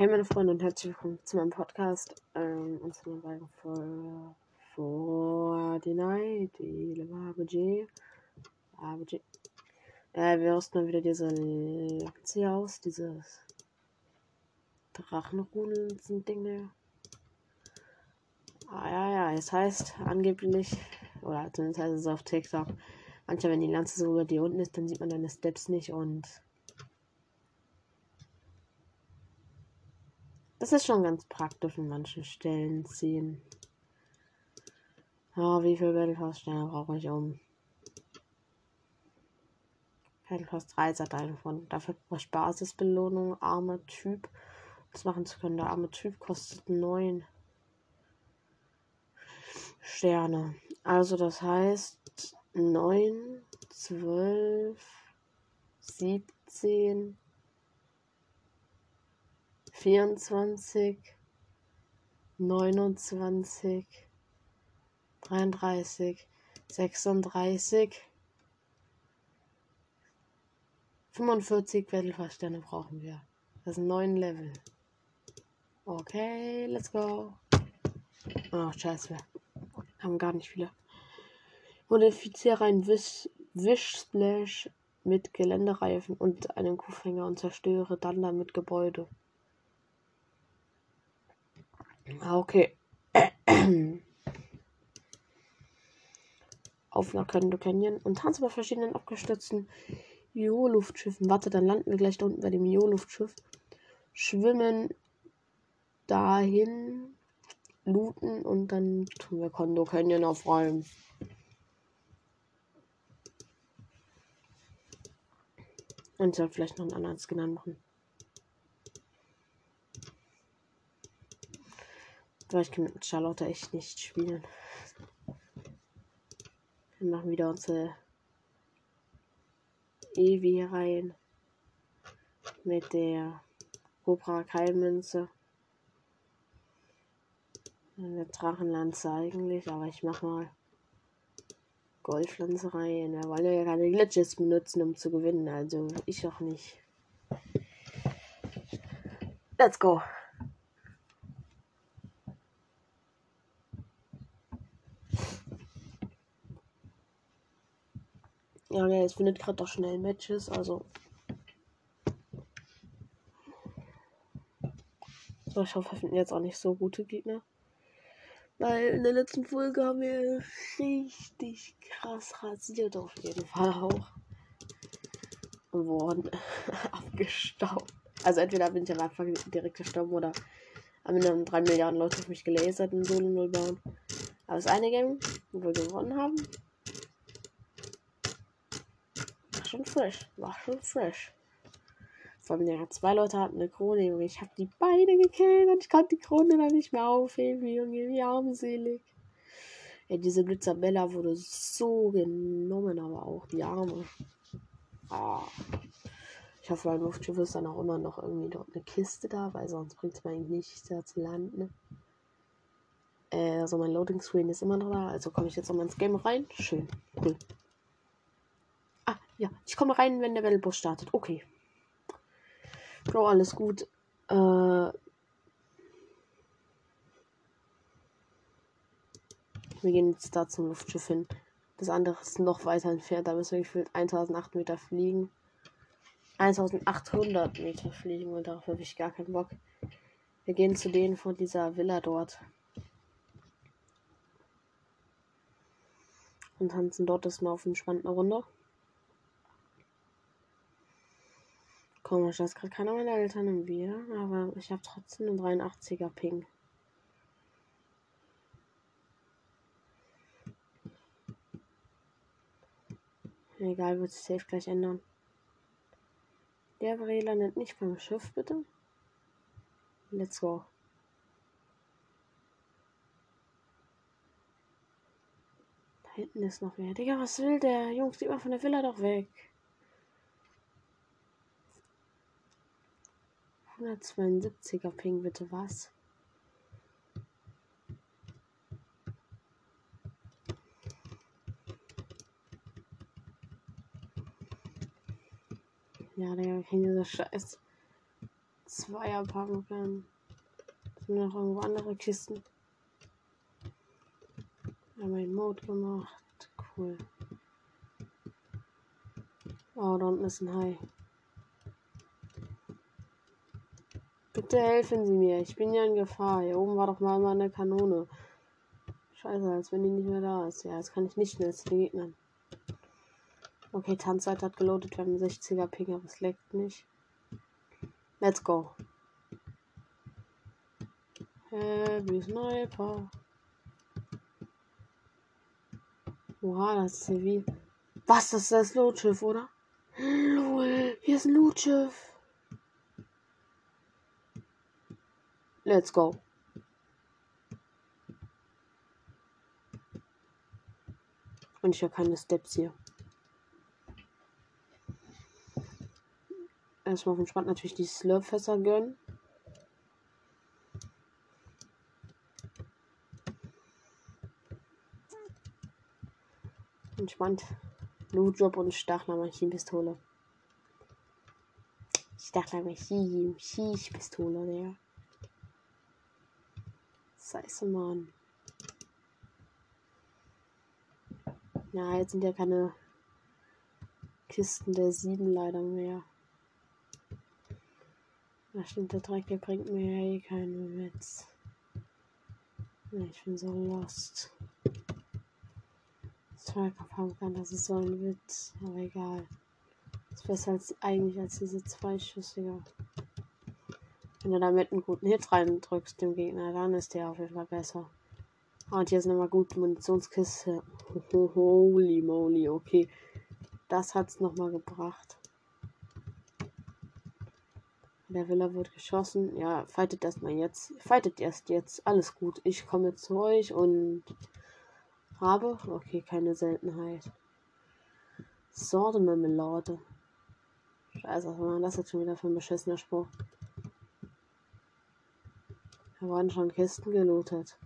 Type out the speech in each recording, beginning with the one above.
Hey meine Freunde und herzlich willkommen zu meinem Podcast. Ähm, und zu meiner Folge für Fortnite, die ABG. Äh, wir rüsten mal wieder diese Lanze aus, dieses Drachenrudeln sind Dinge. Ah ja, ja, es heißt angeblich, oder zumindest heißt es auf TikTok, manchmal wenn die Lanze so über dir unten ist, dann sieht man deine Steps nicht und Das ist schon ganz praktisch in manchen Stellen ziehen. Ja, wie viel Battle Pass Sterne brauche ich um? Battle Pass 3 Dateien von. Dafür brauche ich Basisbelohnung, armer Typ. Das machen zu können. Der arme Typ kostet 9 Sterne. Also das heißt 9, 12, 17, vierundzwanzig, neunundzwanzig, dreiunddreißig, sechsunddreißig, fünfundvierzig Battlefaststerne brauchen wir. Das sind neun Level. Okay, let's go. Oh, scheiße. Haben gar nicht viele. Modifiziere ein Wish, Wish Splash mit Geländereifen und einem Kuhfänger und zerstöre dann damit Gebäude. Ah, okay. Auf nach Kendo Canyon und tanzen bei verschiedenen abgestürzten Jo-Luftschiffen. Warte, dann landen wir gleich da unten bei dem Jo-Luftschiff. Schwimmen dahin, looten und dann tun wir Kondo Canyon aufräumen. Und ich soll vielleicht noch einen anderen Skin anmachen. Aber ich kann mit Charlotte echt nicht spielen. Wir machen wieder unsere Evi rein. Mit der Cobra Keilmünze. Eine Drachenlanze eigentlich, aber ich mach mal Goldpflanze rein. Wir wollen ja keine Glitches benutzen, um zu gewinnen. Also ich auch nicht. Let's go. Ja, ne, es findet gerade doch schnell Matches, also. So, ich hoffe, wir finden jetzt auch nicht so gute Gegner. Weil in der letzten Folge haben wir richtig krass rasiert, auf jeden Fall auch. Und wurden abgestaubt. Also entweder bin ich am Anfang direkt gestorben oder haben dann drei Milliarden Leute auf mich gelasert in Solo 0 bauen. Aber das eine Game, wo wir gewonnen haben, schon frisch. War schon frisch. Von der zwei Leute hatten eine Krone, Junge. Ich habe die beide gekillt und ich konnte die Krone dann nicht mehr aufheben, Junge. Wie armselig. Ja, diese Blitzabella wurde so genommen, aber auch die Arme. Ah. Ich hoffe, beim Luftschiff ist dann auch immer noch irgendwie dort eine Kiste da, weil sonst bringt es mir eigentlich nichts, da zu landen. Äh, also mein Loading Screen ist immer noch da, also komme ich jetzt nochmal ins Game rein. Schön, cool. Ja, ich komme rein, wenn der Battlebus startet. Okay. Bro, alles gut. Äh, wir gehen jetzt da zum Luftschiff hin. Das andere ist noch weiter entfernt. Da müssen wir gefühlt 1800 Meter fliegen. 1800 Meter fliegen und darauf habe ich gar keinen Bock. Wir gehen zu denen von dieser Villa dort. Und tanzen dort das mal auf entspannte Runde. Komisch, dass gerade keiner meiner Eltern im Wir, aber ich habe trotzdem einen 83er Ping. Egal, wird sich safe gleich ändern. Der Bre landet nicht beim Schiff, bitte. Let's go. Da hinten ist noch wer. Digga, was will der? Jungs, geht mal von der Villa doch weg. 172er Ping, bitte was? Ja, der kennt diese scheiß Zweier Pumpkin. Sind noch irgendwo andere Kisten? Haben wir Mode gemacht. Cool. Oh, da unten ist ein Hai. Bitte helfen Sie mir. Ich bin ja in Gefahr. Hier oben war doch mal eine Kanone. Scheiße, als wenn die nicht mehr da ist. Ja, jetzt kann ich nicht schnell zu den Gegnern. Okay, Tanzzeit hat geloadet. Wir haben 60er Ping, aber es leckt nicht. Let's go. Heavy Sniper. Oha, das ist hier wie. Was, das ist das Lootschiff, oder? Lol, hier ist ein Lootschiff. Let's go. Und ich habe keine Steps hier. Erstmal auf entspannt natürlich die Slurpfässer gönnen. Entspannt. Lootjob und Stachler-Maschinenpistole. Stachler-Maschinenpistole, der. Scheiße, Mann. Ja, jetzt sind ja keine Kisten der sieben leider mehr. Da stimmt, der Dreck, der bringt mir ja eh keinen Witz. Ich bin so lost. Zweikampf das ist so ein Witz, aber egal. Das ist besser als eigentlich als diese zweischüssige. Wenn du damit einen guten Hit reindrückst dem Gegner, dann ist der auf jeden Fall besser. Und hier ist nochmal gut Munitionskiste. Holy moly, okay. Das hat's nochmal gebracht. Der Villa wird geschossen. Ja, fightet erstmal jetzt. Fightet erst jetzt. Alles gut. Ich komme zu euch und habe. Okay, keine Seltenheit. Sorte-Marmelade. Scheiße, was war das jetzt schon wieder für ein beschissener Spruch? Da waren schon Kisten gelootet.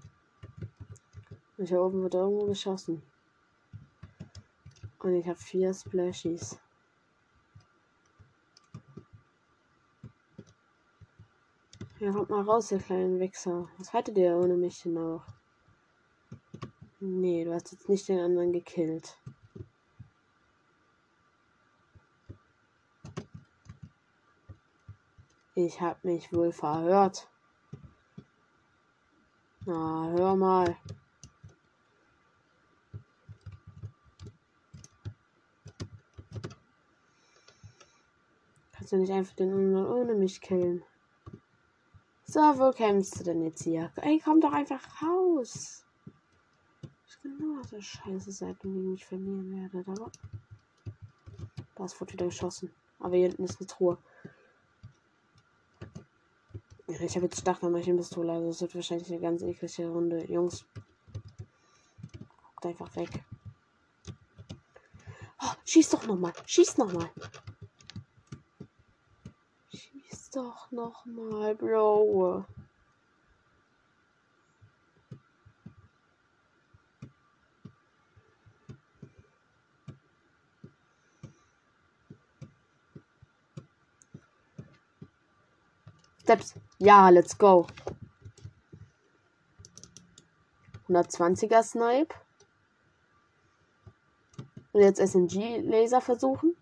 Und hier oben wird irgendwo geschossen. Und ich habe vier Splashies. Ja, kommt mal raus, ihr kleinen Wichser. Was haltet ihr ohne mich denn auch? Nee, du hast jetzt nicht den anderen gekillt. Ich hab mich wohl verhört. Na, hör mal. Kannst du nicht einfach den anderen ohne mich killen? So, wo kämpfst du denn jetzt hier? Ey, komm doch einfach raus. Ich genau so scheiße Seiten, die ich verlieren werde. Aber da ist wieder geschossen. Aber hier hinten ist eine Truhe. Ich habe jetzt Stachelmaschinenpistole, also es wird wahrscheinlich eine ganz eklige Runde. Jungs, guckt einfach weg. Oh, schieß doch nochmal, schieß nochmal. Schieß doch nochmal, Bro. Steps. Ja, let's go. 120er Snipe. Und jetzt SMG-Laser versuchen.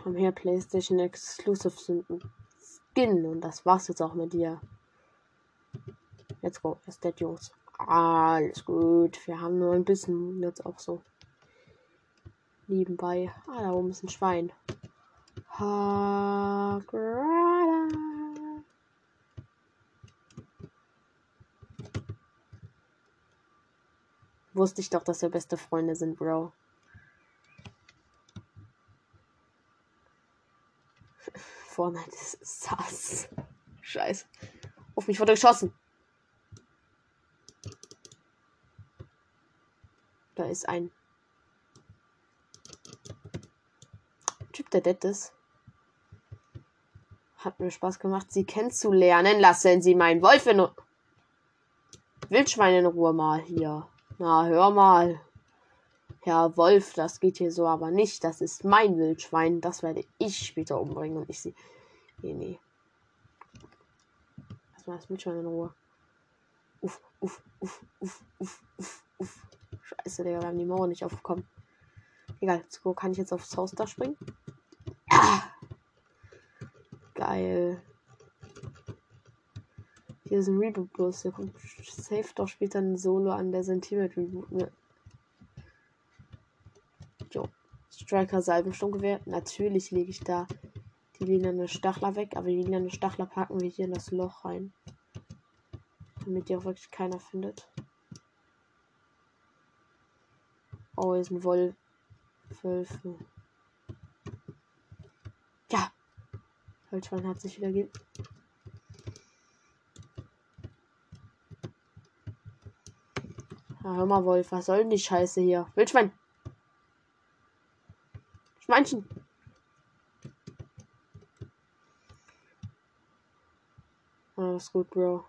Komm her, PlayStation Exclusive Skin. Und das war's jetzt auch mit dir. Let's go. Ist der Jungs. Alles gut. Wir haben nur ein bisschen jetzt auch so. Nebenbei. Ah, da oben ist ein Schwein. Hagrada. Wusste ich doch, dass wir beste Freunde sind, Bro. Fortnite ist sass. Scheiße. Auf mich wurde geschossen. Da ist ein Typ, der dead ist. Hat mir Spaß gemacht, sie kennenzulernen. Lassen Sie meinen Wolf in Wildschwein in Ruhe mal hier. Na, hör mal. Herr Wolf, das geht hier so aber nicht. Das ist mein Wildschwein. Das werde ich später umbringen und ich sie. Nee, nee. Lass mal das Wildschwein in Ruhe. Uff, uff, uff, uff, uff, uff, uff. Scheiße, Digga, wir haben die Mauer nicht aufgekommen. Egal, so kann ich jetzt aufs Haus da springen. Ah! Geil. Hier ist ein Reboot bloß. Der kommt safe doch später ein Solo an, der mit Reboot. Ne? Jo. Striker Salbensturmgewehr. Natürlich lege ich da die lilane Stachler weg, aber die lilane Stachler packen wir hier in das Loch rein. Damit die auch wirklich keiner findet. Oh, hier ein Wolf. Wölfe. Ja. Wildschwein hat sich wieder ge Ja, hör mal, Wolf, was soll denn die Scheiße hier? Wildschwein! Schweinchen! Alles gut, Bro.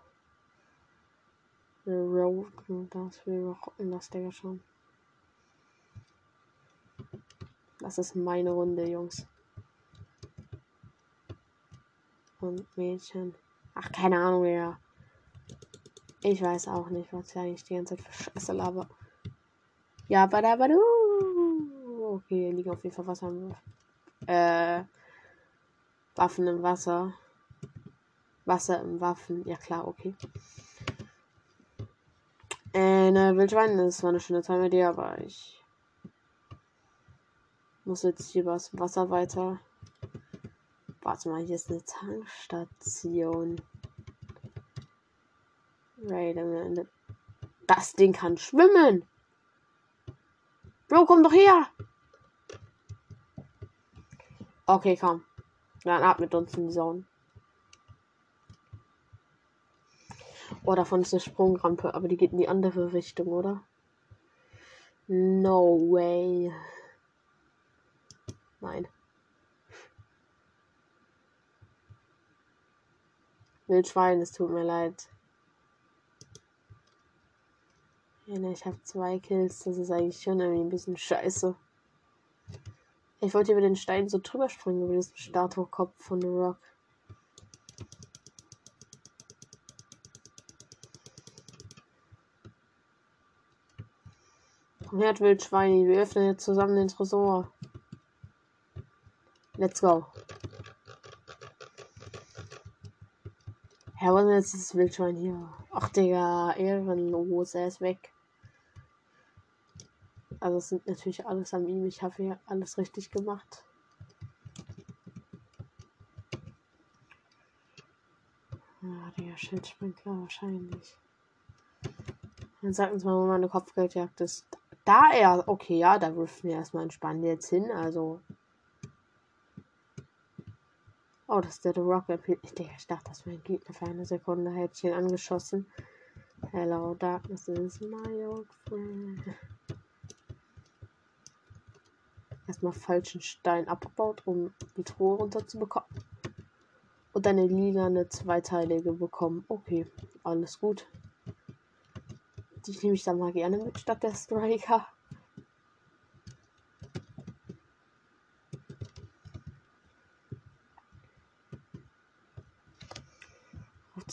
Rocken das, wir rocken das, Digga, schon. Das ist meine Runde, Jungs. Und Mädchen. Ach, keine Ahnung, ja. Ich weiß auch nicht, was ich eigentlich die ganze Zeit für Scheiße laber. Ja, badabadu. Okay, hier liegen auf jeden Fall Wasser im äh, Waffen im Wasser. Wasser im Waffen. Ja klar, okay. Äh, ne, Wildschwein, das war eine schöne Zeit mit dir, aber ich muss jetzt hier was Wasser weiter. Warte mal, hier ist eine Tankstation. Wait a minute. Das Ding kann schwimmen. Bro, komm doch her. Okay, komm. Dann ab mit uns in die Zone. Oh, davon ist eine Sprungrampe, aber die geht in die andere Richtung, oder? No way. Nein. Wildschwein, es tut mir leid. Ne, ich habe zwei Kills. Das ist eigentlich schon irgendwie ein bisschen scheiße. Ich wollte über den Stein so drüber springen, über diesen Statue-Kopf von The Rock. Komm her, Wildschweini. Wir öffnen jetzt zusammen den Tresor. Let's go. Herr, was ist das Wildschwein hier? Ach, Digga, ehrenlos, er ist weg. Also es sind natürlich alles an ihm. Ich habe hier alles richtig gemacht. Ah, der Schildsprinkler wahrscheinlich. Dann sagt uns mal, wo meine Kopfgeldjagd ist. Da er. Okay, ja, da wirfen wir erstmal entspannt jetzt hin. Also. Oh, das ist der The Rock. Ich, dachte, das wäre ein Gegner für eine Sekunde. Hätte ich ihn angeschossen. Hello, darkness is my old friend erstmal falschen Stein abgebaut, um die Truhe runterzubekommen. Und eine lilane zweiteilige bekommen. Okay, alles gut. Die nehme ich dann mal gerne mit statt der Striker.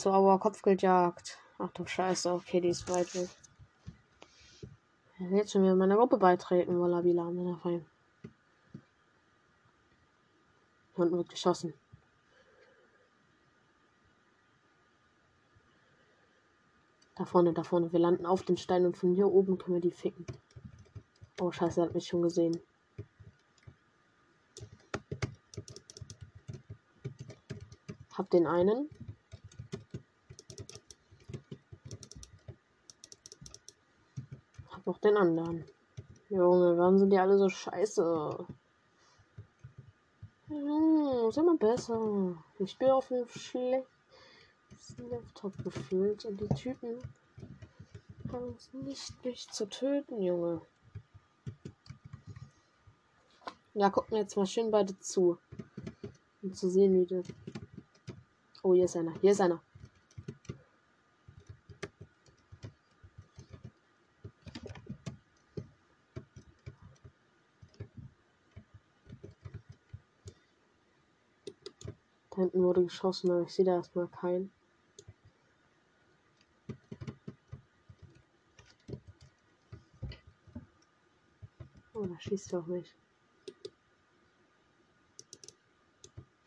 Zur Auer Kopfgeldjagd. Ach du Scheiße, okay, die ist weit weg. Jetzt schon wieder meiner Gruppe beitreten, Wallabila, meiner Feind. Unten wird geschossen. Da vorne, da vorne. Wir landen auf den Stein und von hier oben können wir die ficken. Oh, scheiße, er hat mich schon gesehen. Hab den einen. Noch den anderen. Junge, warum sind die alle so scheiße? Hm, ist immer besser. Ich bin auf dem schlechtesten Laptop gefühlt und die Typen haben es nicht, mich zu töten, Junge. Ja, gucken jetzt mal schön beide zu. Um zu sehen, wie das. Oh, hier ist einer. Hier ist einer. Da hinten wurde geschossen, aber ich sehe da erstmal keinen. Oh, da schießt auf mich.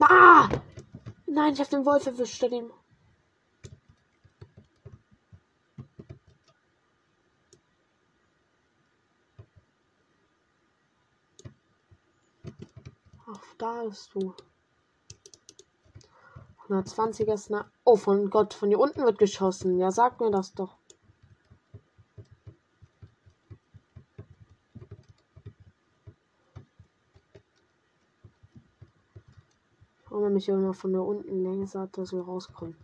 Ah! Nein, ich habe den Wolf erwischt statt ihm. Ach, da bist du. 120er Sniper. Oh, von Gott, von hier unten wird geschossen. Ja, sag mir das doch. Warum mich immer von da unten lasert, der soll rauskommen.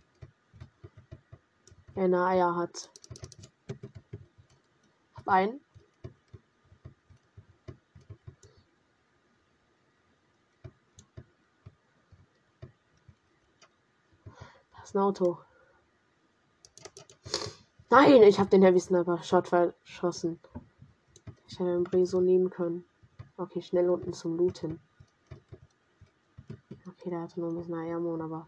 Wenn er Eier hat. Hab einen. Ein Auto. Nein, ich habe den Heavy Sniper Shot verschossen. Ich hätte den Brie so nehmen können. Okay, schnell unten zum Looten. Okay, der hatte nur ein bisschen Eiermon, aber.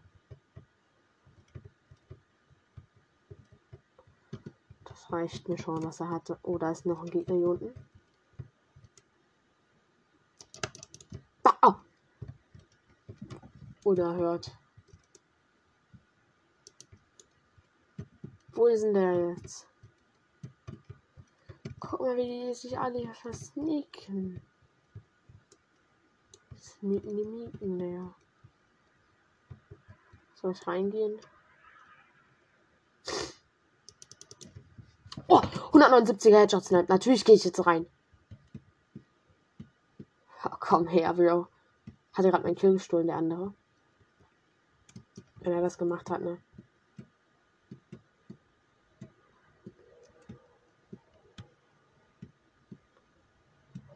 Das reicht mir schon, was er hatte. Oh, da ist noch ein Gegner hier unten. Ah, oh. Oder hört. Wo ist denn der jetzt? Guck mal, wie die sich alle hier versneaken. Sneaken die Mieten, der. Soll ich reingehen? Oh, 179er Headshots. Natürlich gehe ich jetzt rein. Oh, komm her, Bro. Hat er gerade meinen Kill gestohlen, der andere? Wenn er das gemacht hat, ne?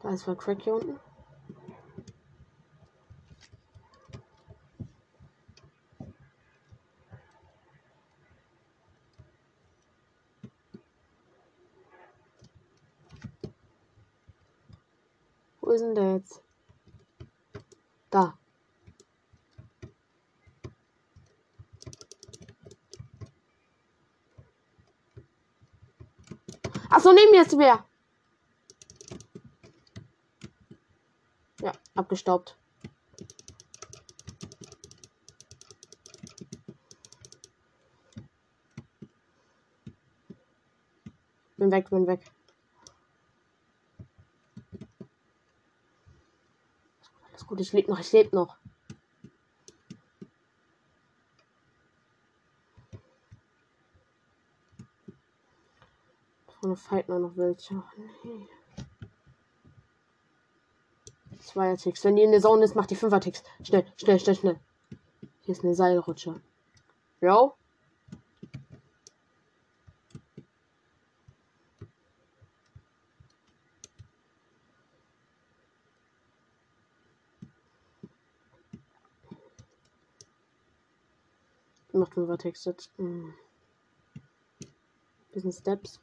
Da ist ein Crack hier unten. Wo ist denn der jetzt? Da. Achso, neben mir ist wer. Ja, abgestaubt. Bin weg, bin weg. Alles gut, ich lebe noch, ich lebe noch. Vorne fighten noch welche. Nee. Zweier-Ticks. Wenn die in der Zone ist, macht die Fünfer-Ticks. Schnell, schnell, schnell, schnell. Hier ist eine Seilrutsche. Jo. Macht Fünfer-Ticks jetzt. Hm. Bisschen Steps.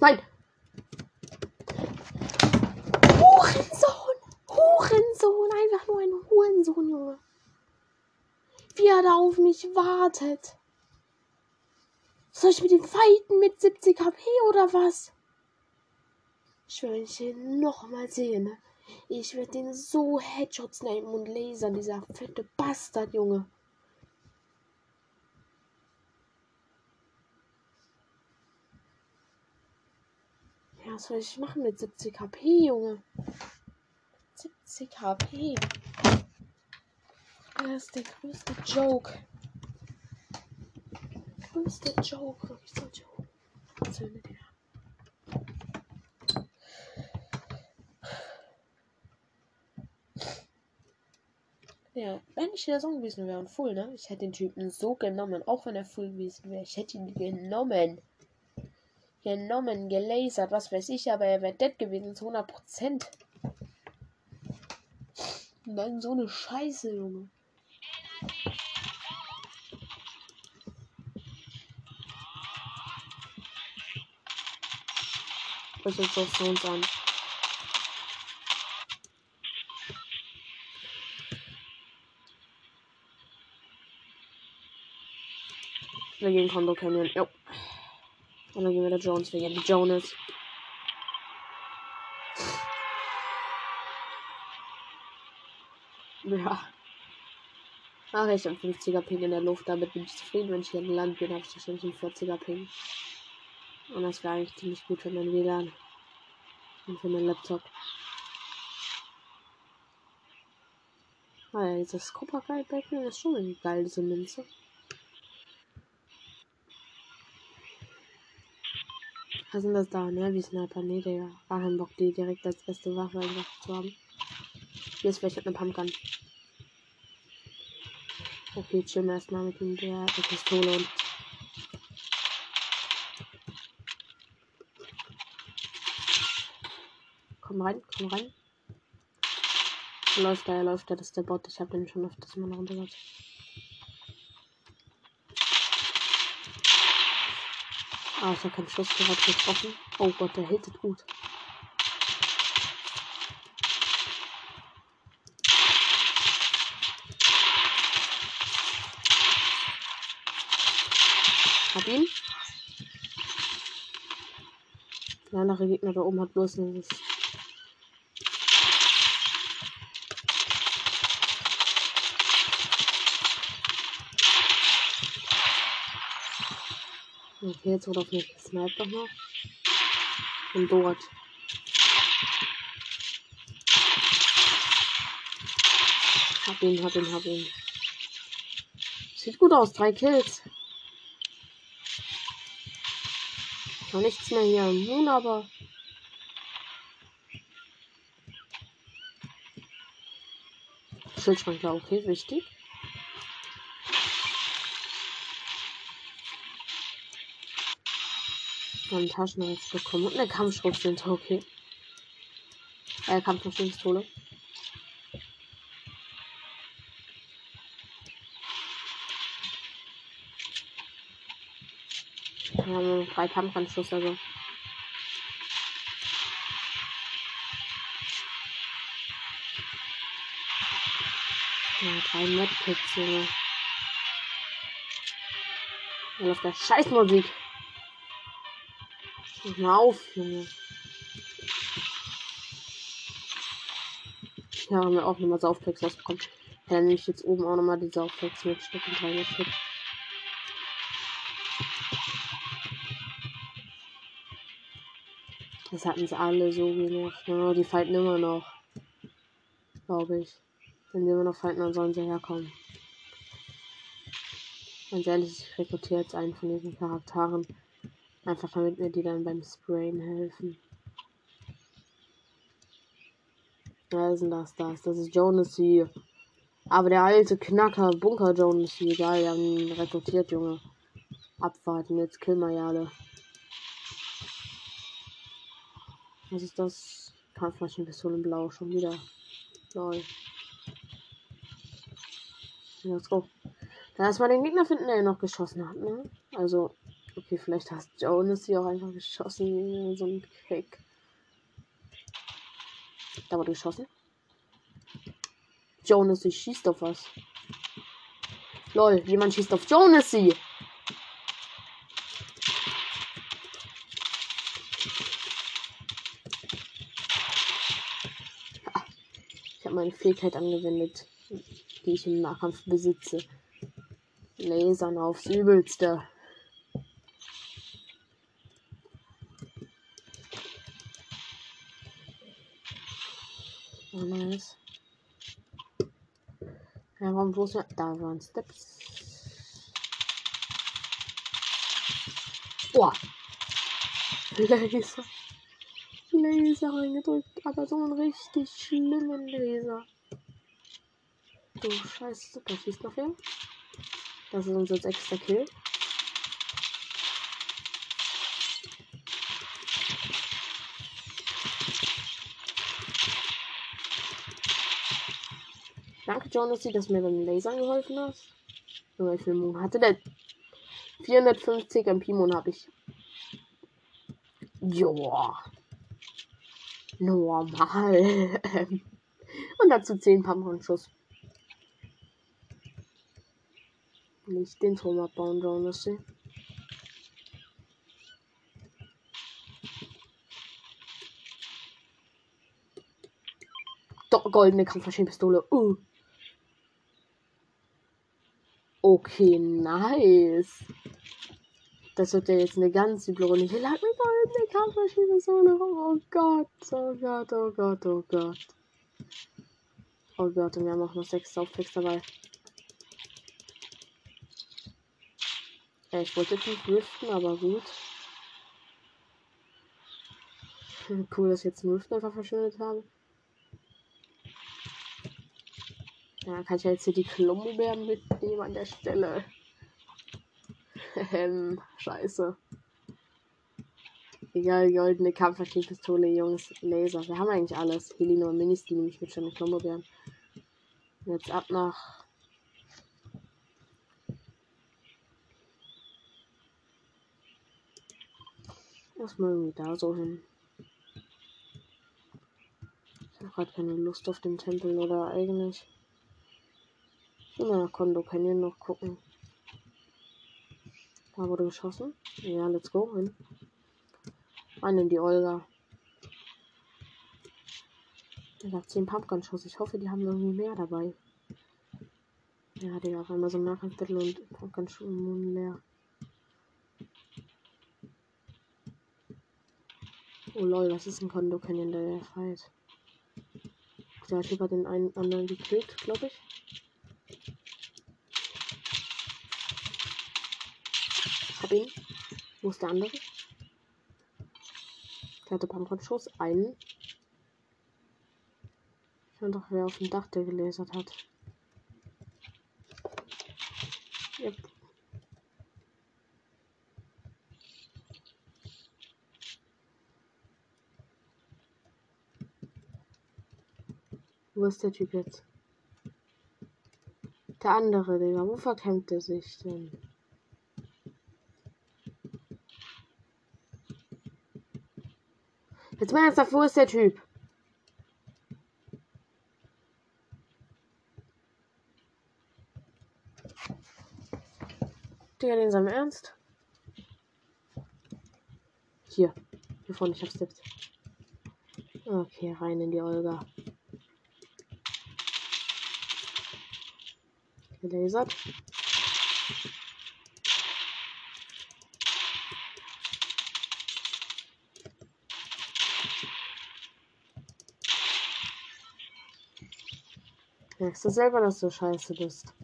Nein! Hurensohn! Hurensohn! Einfach nur ein Hurensohn, Junge. Wie er da auf mich wartet. Soll ich mit ihm fighten mit 70 HP oder was? Ich will ihn nochmal sehen. Ne? Ich werde den so Headshots nehmen und lasern, dieser fette Bastard, Junge. Ja, was soll ich machen mit 70 HP, Junge? 70 HP. Das ist der größte Joke. Größte Joke, größte Joke. Zünde der. Ja, wenn ich der Song gewesen wäre und full, ne? Ich hätte den Typen so genommen, auch wenn er full gewesen wäre. Ich hätte ihn genommen genommen, gelasert, was weiß ich, aber er wäre dead gewesen zu 100 Prozent. Nein, so eine Scheiße, Junge. Das ist jetzt so uns an. Wir gehen Kondo Canyon. Jo. Und dann gehen wir der Jones. Wir gehen Jonas. Ja. Ach, ich habe 50er Ping in der Luft. Damit bin ich zufrieden. Wenn ich hier im Land bin, habe ich wahrscheinlich einen 40er Ping. Und das wäre eigentlich ziemlich gut für mein WLAN. Und für meinen Laptop. Ah ja, dieses Copper-Becken ist schon eine geile Münze. Was sind das da, ne? Wie Sniper? Nee, Digga. War kein Bock, die direkt als beste Waffe einfach zu haben. Hier ist vielleicht eine Pumpgun. Okay, chillen erstmal mit der, Pistole und. Komm rein, komm rein. Er läuft er läuft da, das ist der Bot. Ich habe den schon öfters mal runtergelassen. Ah, ich habe keinen Schuss gerade getroffen. Oh Gott, der hittet gut. Hab ihn. Der andere Gegner da oben hat bloß dieses Okay, jetzt wurde auf mich gesniped noch. Und dort. Hab ihn, hab ihn, hab ihn. Sieht gut aus, drei Kills. Noch nichts mehr hier im Moon, aber. Schildschrank, okay, wichtig. Dann Taschenholz bekommen und eine Kampfschrotflinte, okay. Äh, Kampfmaschinenpistole. Wir haben noch drei Kampfanschluss, also. Ja, drei Medkits, Junge. Und auf der Scheißmusik. Mach mal auf, Junge. Ja, haben wir auch nochmal Saufpacks rausbekommen. Ja, dann nehme ich jetzt oben auch nochmal die Saufpacks mit Stück und drei Stück. Das hatten sie alle so genervt. Ja, die fighten immer noch. Glaube ich. Wenn sie immer noch fighten, dann sollen sie herkommen. Ganz ehrlich, ich rekrutiere jetzt einen von diesen Charakteren. Einfach damit mir die dann beim Sprayen helfen. Wer ist denn das? Das, das ist Jonas hier. Aber der alte Knacker, Bunker Jonas hier, egal, wir haben ihn rekrutiert, Junge. Abwarten, jetzt killen wir ja alle. Was ist das? Kampfmaschinenpistole blau, schon wieder. Lol. Let's go. Dann erstmal den Gegner finden, der ihn noch geschossen hat, ne? Also, Okay, vielleicht hast Jonas sie auch einfach geschossen. So ein Kick. Da wurde geschossen. Jonas, sie schießt auf was. Lol, jemand schießt auf Jonas sie. Ich habe meine Fähigkeit angewendet, die ich im Nahkampf besitze. Lasern aufs Übelste. Ja, warum bloß ja, da waren Steps. Boah. Laser. Laser reingedrückt, aber so einen richtig schlimmen Laser. Du Scheiße, da schießt noch wer. Das ist unser sechster Kill. Danke, Jonas, dass du mir beim Lasern geholfen hast. Nur wie viel Moon hatte der? 450 MP Moon habe ich. Joa. Normal. Und dazu 10 Pumpgun-Schuss. Nicht den Turm abbauen, Jonas. Doch, goldene Kampfmaschinenpistole. Uh. Okay, nice. Das wird ja jetzt eine ganz üble Runde. Hier lag eine goldene Kampfmaschinenpistole. Oh Gott, oh Gott, oh Gott, oh Gott. Oh Gott, und wir haben auch noch sechs Softpacks dabei. Ja, ich wollte jetzt nicht riften, aber gut. cool, dass ich jetzt einen Riften einfach verschwindet habe. Ja, kann ich jetzt hier die Klombeeren mitnehmen an der Stelle. ähm, scheiße. Egal, goldene Kampfmaschinenpistole, Jungs, Laser. Wir haben eigentlich alles. Helino und Minis, die nehme ich mit schon Klombeeren. Jetzt ab nach. Erstmal irgendwie da so hin. Ich habe gerade keine Lust auf den Tempel oder eigentlich. Nach Kondo Canyon noch gucken. Da wurde geschossen. Ja, let's go hin. Rein in die Olga. Ich habe 10 Pumpgun-Schuss. Ich hoffe, die haben irgendwie mehr dabei. Ja, Digga, auf einmal so ein Nahkampfbattle und Pumpgun-Schuss leer. Oh lol, was ist ein Kondo Canyon, der Fight? Der Typ hat den einen anderen gekillt, glaube ich. Ihn. Wo ist der andere? Der hatte Pumpgun-Schuss. Einen. Ich weiß doch, wer auf dem Dach der gelasert hat. Yep. Wo ist der Typ jetzt? Der andere, Digga. Wo verkämpft er sich denn? Jetzt mal ernsthaft, wo ist der Typ? Digga, den seinem Ernst? Hier. Hier vorne, ich hab's jetzt. Okay, rein in die Olga. Gelasert. Merkst du selber, dass du scheiße bist?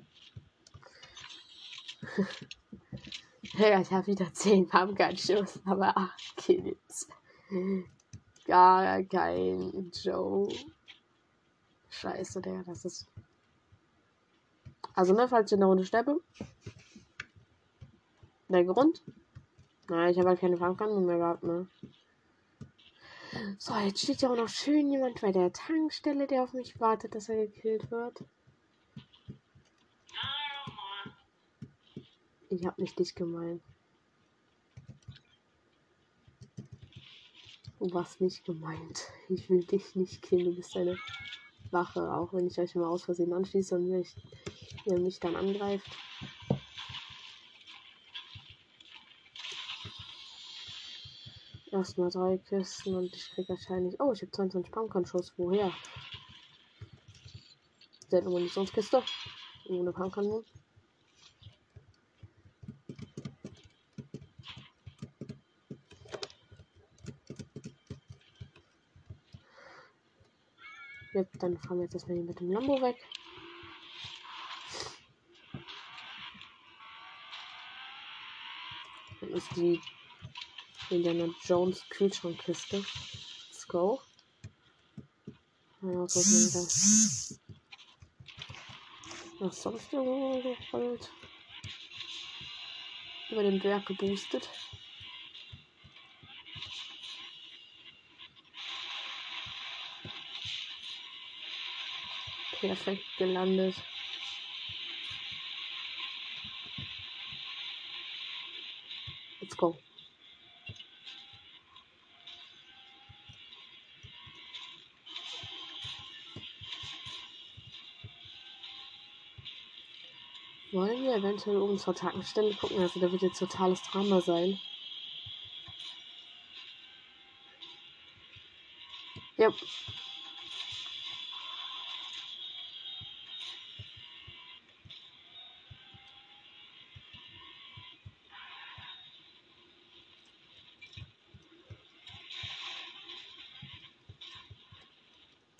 ja, ich habe wieder 10 Pumpgun-Schuss, aber 8 Kills. Gar kein Joe. Scheiße, der, das ist. Also, ne, falls ich in der Runde sterbe. Der Grund? Na, ich habe halt keine Pumpgun mehr gehabt, ne? So, jetzt steht ja auch noch schön jemand bei der Tankstelle, der auf mich wartet, dass er gekillt wird. Ich hab nicht dich gemeint. Du warst nicht gemeint. Ich will dich nicht killen. Du bist eine Wache, auch wenn ich euch mal aus Versehen anschließe und mich, ihr mich dann angreift. Erstmal drei Kisten und ich krieg wahrscheinlich. Oh, ich habe 22 Pumpkin-Schuss. Woher? Seltene Munitionskiste. Ohne Pumpkin. Ja, dann fahren wir jetzt erstmal hier mit dem Lambo weg. Dann ist die Indiana Jones Kühlschrankkiste. Let's go. Ja, was ist Was sonst irgendwo gerollt? Über den Berg geboostet. Perfekt gelandet. Let's go. Eventuell oben zur Tankstelle gucken. Also da wird jetzt totales Drama sein. Ja.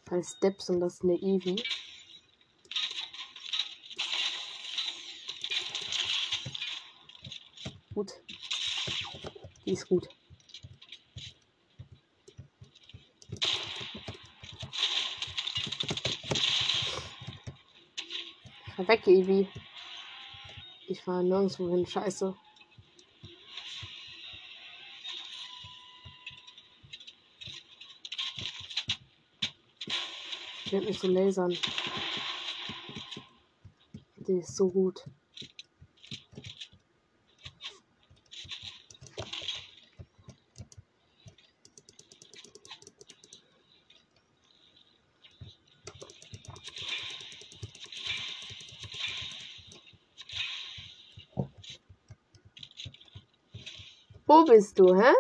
Zwei Steps und das ist eine Eevee. Die ist gut. Weg, Evi. Ich war nirgendwo hin. Scheiße. Ich werde mich so lasern. Die ist so gut. Bist du, hä?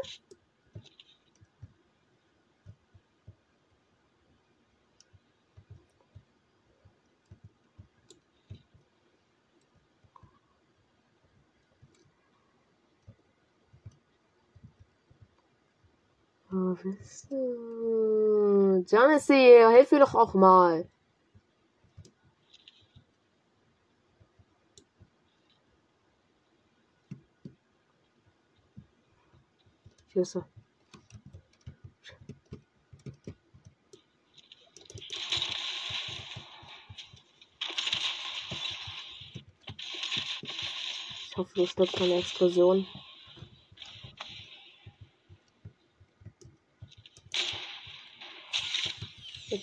Wo bist du? Jonathan, hilf mir doch auch mal. Hier ist er. Ich hoffe, stirbst von der Explosion.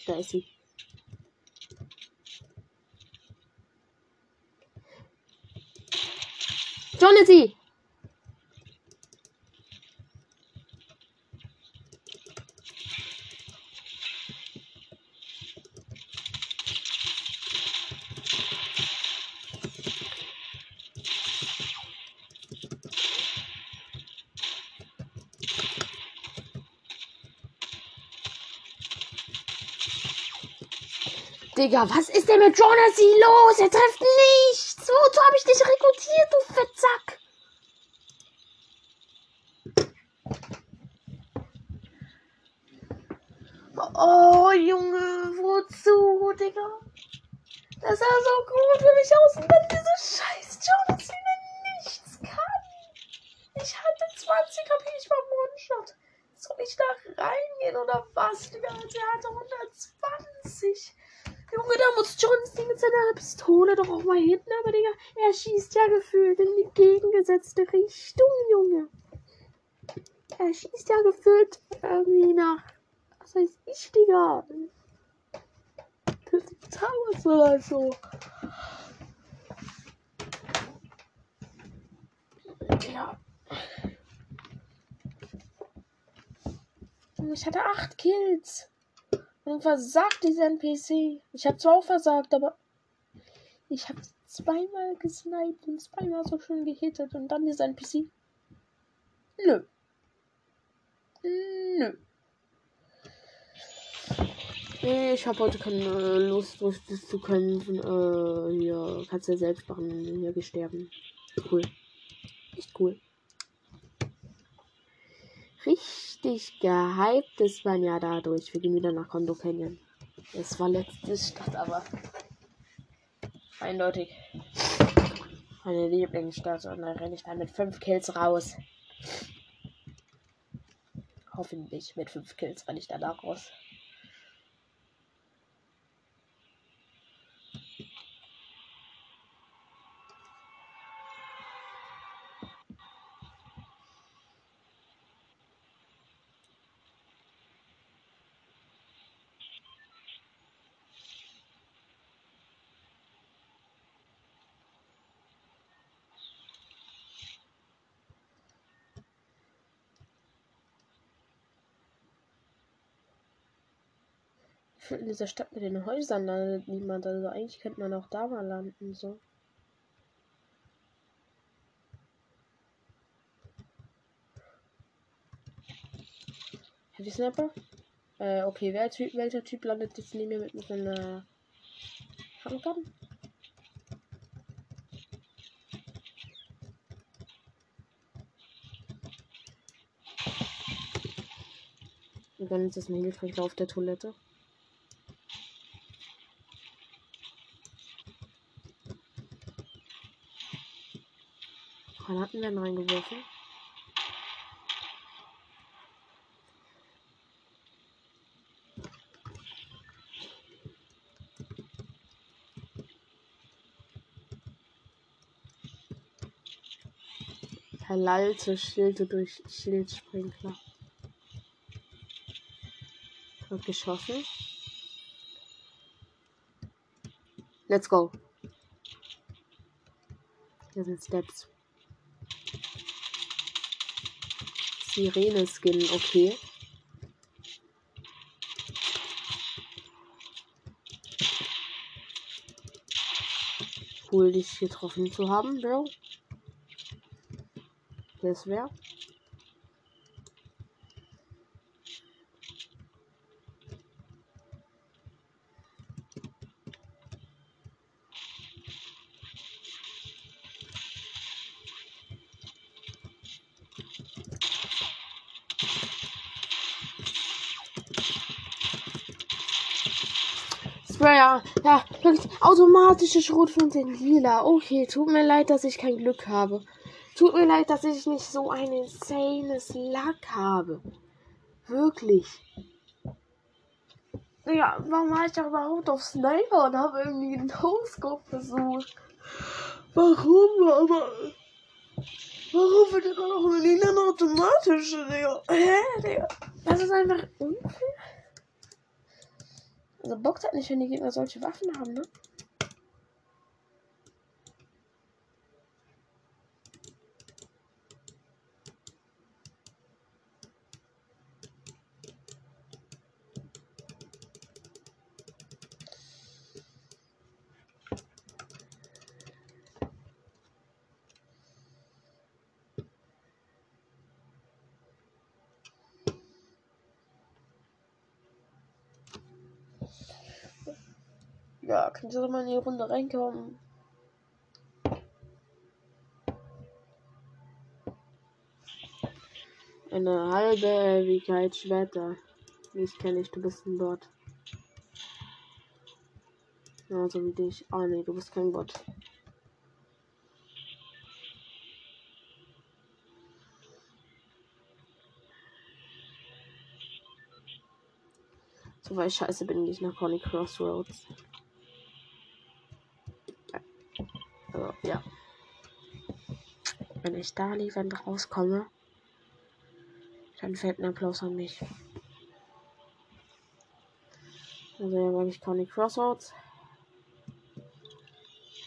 Da ist sie. Jonesy! Digga, was ist denn mit Jonesy los? Er trifft nichts. Wozu habe ich dich rekrutiert, du Fettsack? Oh, Junge, wozu, Digga? Das sah so gut für mich aus und dann diese scheiß Jonesy, der nichts kann. Ich hatte 20 HP, ich war One-Shot. Soll ich da reingehen oder was, Digga? Der hatte 120. Junge, da muss John mit seiner Pistole doch auch mal hinten, aber Digga, er schießt ja gefühlt in die gegengesetzte Richtung, Junge. Er schießt ja gefühlt irgendwie nach. Was heißt ich, Digga? Towers oder so. Ja. Ich hatte acht Kills. Und versagt dieser NPC. Ich habe zwar auch versagt, aber ich habe zweimal gesniped und zweimal so schön gehittet und dann dieser NPC. Nö. Nö. Ich habe heute keine Lust, das zu kämpfen. Äh, hier, kannst du ja selbst machen. Hier gesterben. Cool. Echt cool richtig gehypt ist man ja dadurch. Wir gehen wieder nach Kondo Canyon. Das war letzte Stadt, aber eindeutig meine Lieblingsstadt. Und dann renne ich dann mit 5 Kills raus. Hoffentlich mit 5 Kills renne ich danach raus. in dieser Stadt mit den Häusern landet niemand. Also eigentlich könnte man auch da mal landen, so. Heavy Sniper? Äh, okay, wer typ, welcher Typ landet jetzt neben mir mit, mit einer Handgun? Und dann ist das Mehltrank auf der Toilette. Granaten werden reingeworfen. Verlallte Schilde durch Schildsprinkler. Wird geschossen. Let's go. Hier sind Steps. Sirene-Skin, okay. Cool, dich getroffen zu haben, Bro. Hier ist Ja, automatische Schrotflinte in lila. Okay, tut mir leid, dass ich kein Glück habe. Tut mir leid, dass ich nicht so ein insanes Lack habe. Wirklich. Ja, warum war ich doch überhaupt auf Sniper und habe irgendwie einen No-Scope versucht? Warum, aber. Warum wird immer noch ein lila automatische, Digga? Hä, Digga? Das ist einfach unfair. Also bockt halt nicht, wenn die Gegner solche Waffen haben, ne? Ja, könnt ihr mal in die Runde reinkommen? Eine halbe Ewigkeit später. Ich kenne dich, du bist ein Bot. Ja, so wie dich. Ah, oh, nee, du bist kein Bot. So weil ich scheiße bin ich nach Conny Crossroads. Also, ja. Wenn ich da liefernd rauskomme, dann fällt ein Applaus an mich. Also ja, mag ich Conny Crossroads.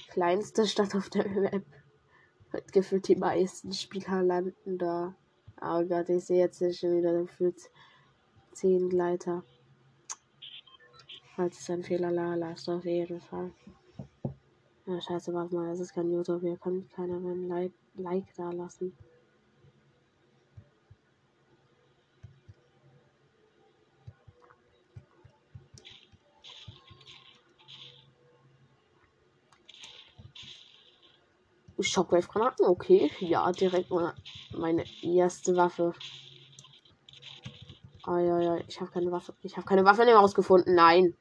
Kleinste Stadt auf der Map. Hat gefühlt die meisten Spieler landen da. Aber oh Gott, ich sehe jetzt schon wieder gefühlt 10 Gleiter. Falls es ein Fehler war, lasst auf jeden Fall. Ja, scheiße, warte mal, es ist kein YouTube, hier kann keiner ein like, like da lassen. Shockwave-Granaten, okay. Ja, direkt meine erste Waffe. Ah, ja, ja, ich habe keine Waffe. Ich habe keine Waffe in dem Haus gefunden. Nein.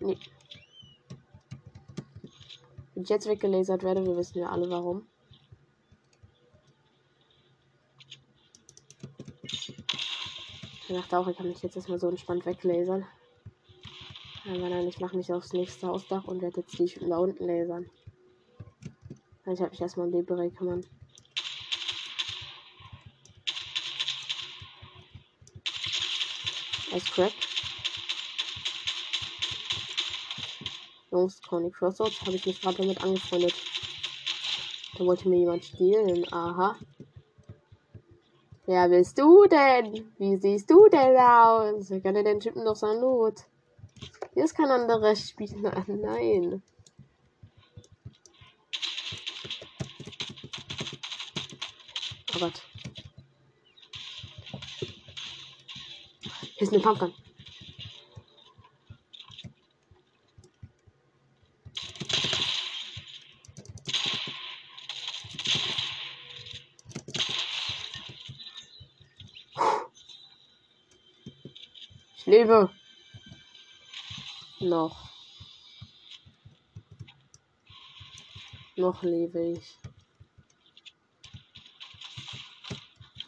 Nee. Wenn ich jetzt weggelasert werde, wir wissen ja alle warum. Ich dachte auch, ich kann mich jetzt erstmal so entspannt weglasern. Aber nein, ich mache mich aufs nächste Hausdach und werde jetzt die da unten lasern. Ich habe mich erstmal um den Bereich kümmern. Als Crack. Jungs, Conny Crossroads habe ich mich gerade damit angefreundet. Da wollte mir jemand stehlen. Aha. Wer bist du denn? Wie siehst du denn aus? Ich kann den Typen doch sein Not. Hier ist kein anderer Spieler. Nein. Oh Gott. Hier ist eine Pumpgun. Lebe. Noch. Noch lebe ich.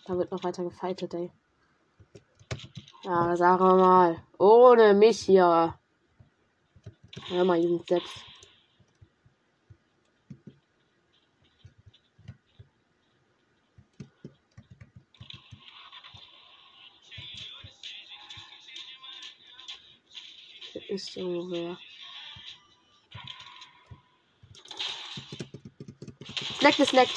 Da wird noch weiter gefightet, ey. Ja, sag mal. Ohne mich hier. Hör mal, Jugend Ist irgendwer. Snackt ist snackt.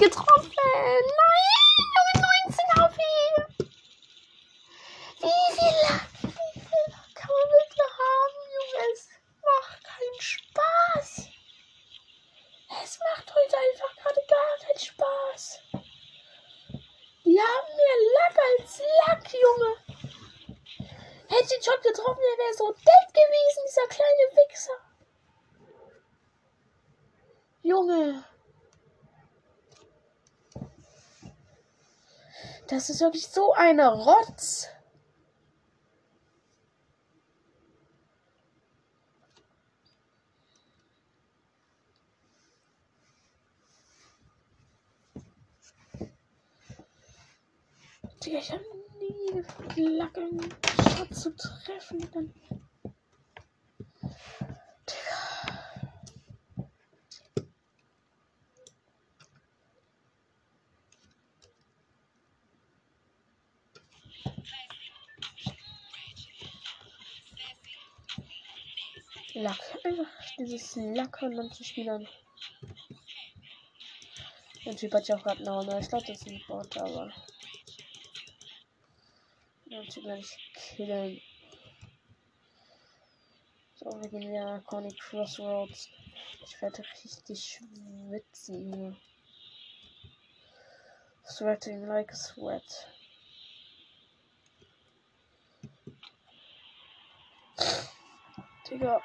plus ist wirklich so eine Rotz. Digga, ich habe nie Lack, einen Shot zu treffen. Dann Lack. Einfach dieses Lack an manchen Spielern. Der Typ hat ja auch gerade eine Ich glaube, das ist ein aber. Den Typ werde ich killen. So, wir gehen ja Conny Crossroads. Ich werde richtig schwitzen hier. Sweating like sweat. Digga.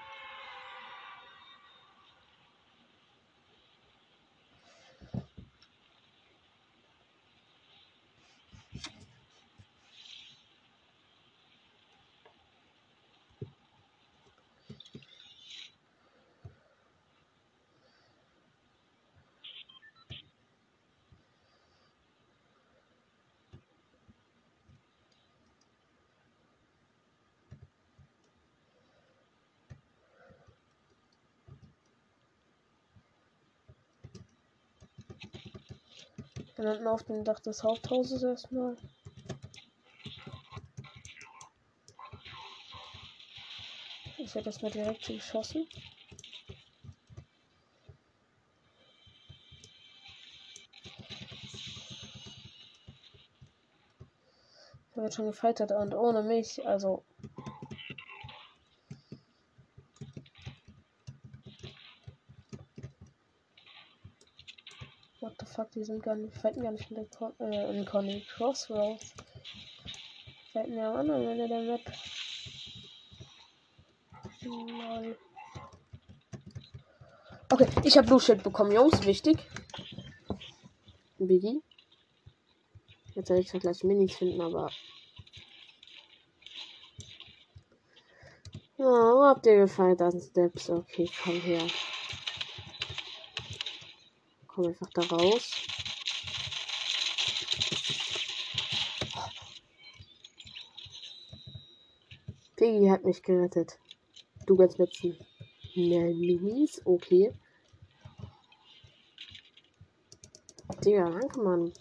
Wir landen auf dem Dach des Haupthauses erstmal. Ich hätte erstmal direkt geschossen. Er wird schon gefeitert und ohne mich, also die sind gar nicht, fighten gar nicht in, der Con äh, Conny Crossroads. Fighten ja am anderen Ende der Map. Lol. Okay, ich habe Blue Shit bekommen, Jungs. Wichtig. Biggie. Jetzt werde ich zwar gleich Minis finden, aber. Oh, habt ihr gefallen? Sind Steps. Okay, komm her. Komm einfach da raus. Piggy hat mich gerettet. Du ganz letzten. Mehr Minis, okay. Digga, danke, Mann.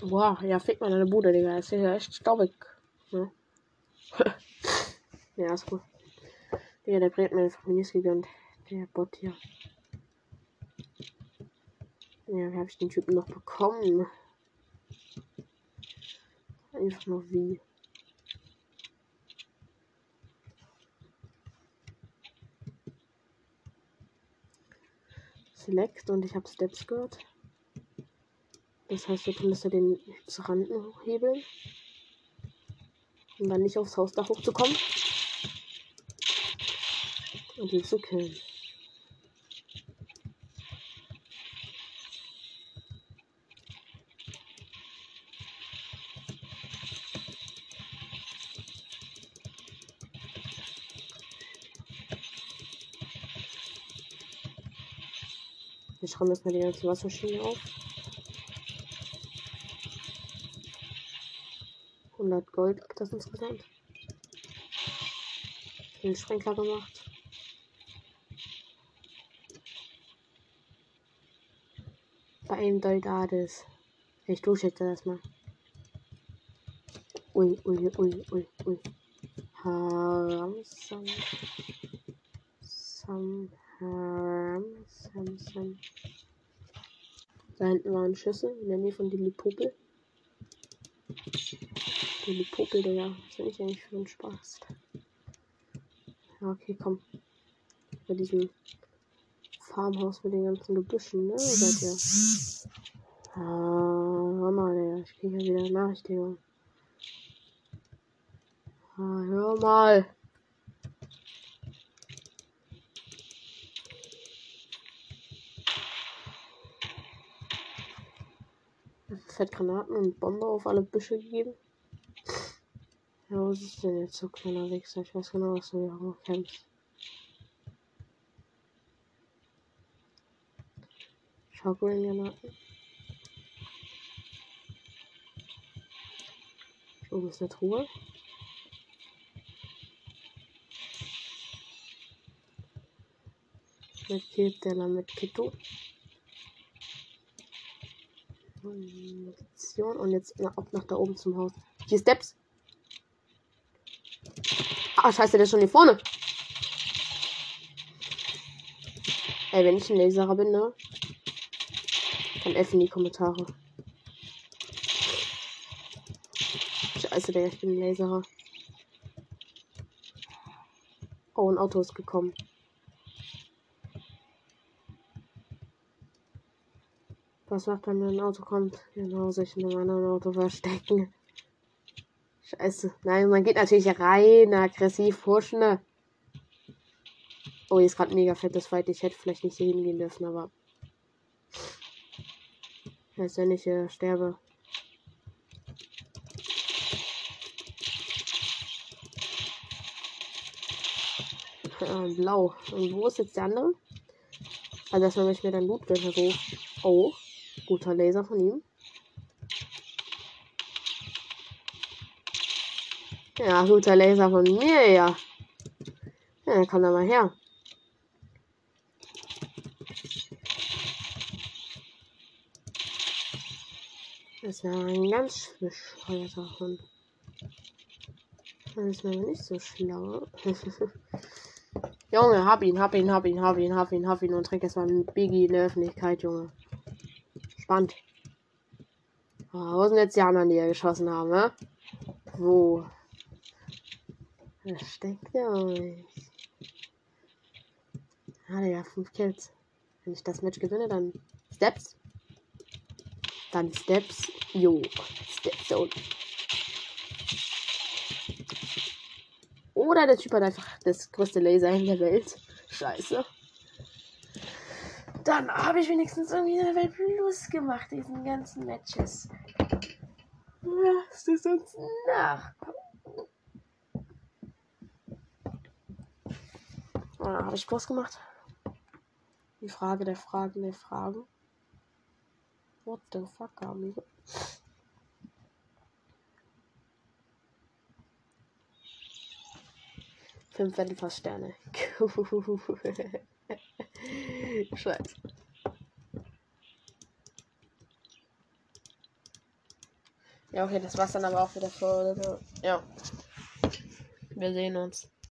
Boah, ja, fick mal deine Bude, Digga. Ist ja echt staubig. Ne? ja, ist gut. Digga, der Brett mir einfach Minis gegönnt. Der Bot hier. Ja, wie habe ich den Typen noch bekommen? Einfach nur wie. Select und ich habe Steps gehört. Das heißt, das ja den Rand hochhebeln. Um dann nicht aufs Hausdach hochzukommen. Und ihn zu killen. Wir schreiben erstmal die ganze Wassermaschine auf. 100 Gold das insgesamt. Den Sprenkler gemacht. Bei einem Dolgades. Ich dusche jetzt erstmal. Ui, ui, ui, ui, ui. Haram, sam. Sam, haram, sam, sam. Da hinten waren Schüsse in der Nähe von Dilipopel. Dilipopel, Digga. Was bin ich eigentlich für ein Spaß? Ja, okay, komm. Bei diesem Farmhaus mit den ganzen Gebüschen, ne? Seid ihr? Ah, hör mal, Digga. Ich kriege ja wieder Nachrichten. Ah, hör mal. Fett Granaten und Bombe auf alle Büsche gegeben. Ja, was ist denn jetzt so kleiner Wichser? Ich weiß genau, was du hier auch kämpfst. Schaukelgranaten. Oben ist eine Truhe. Mit Kit, der mit Kito. Munition und jetzt na, ab nach da oben zum Haus. Hier Steps. Ah, scheiße, der ist schon hier vorne. Ey, wenn ich ein Laserer bin, ne? Dann F in die Kommentare. Scheiße, der ich bin ein Laserer. Oh, ein Auto ist gekommen. Was macht, wenn ein Auto kommt? Genau, sich in einem anderen Auto verstecken. Scheiße. Nein, man geht natürlich rein, aggressiv pushen. Ne? Oh, hier ist gerade mega fettes Fight. Ich hätte vielleicht nicht hier hingehen dürfen, aber. Heißt, wenn ich äh, sterbe. Äh, blau. Und wo ist jetzt der andere? Also, dass man mich mir dann Loot so. Oh. Guter Laser von ihm. Ja, guter Laser von mir, ja. Ja, komm da mal her. Das ja ein ganz bescheuerter Hund. Das ist mir nicht so schlau. Junge, hab ihn, hab ihn, hab ihn, hab ihn, hab ihn, hab ihn und trink jetzt mal ein Biggie in der Öffentlichkeit, Junge gespannt. Oh, wo sind jetzt die anderen, die er geschossen haben, ne? Wo? Versteckt ihr euch? Ah, ja, fünf Kills. Wenn ich das Match gewinne, dann Steps. Dann Steps. Jo. Steps und. Oder der Typ hat einfach das größte Laser in der Welt. Scheiße. Dann habe ich wenigstens irgendwie eine Welt Plus gemacht, diesen ganzen Matches. Was ist sonst nach? Oh, habe ich Plus gemacht? Die Frage der Fragen der Fragen. What the fuck, amigo? Fünf fast Sterne. Scheiße. Ja, okay, das war's dann aber auch wieder für. Ja. Wir sehen uns.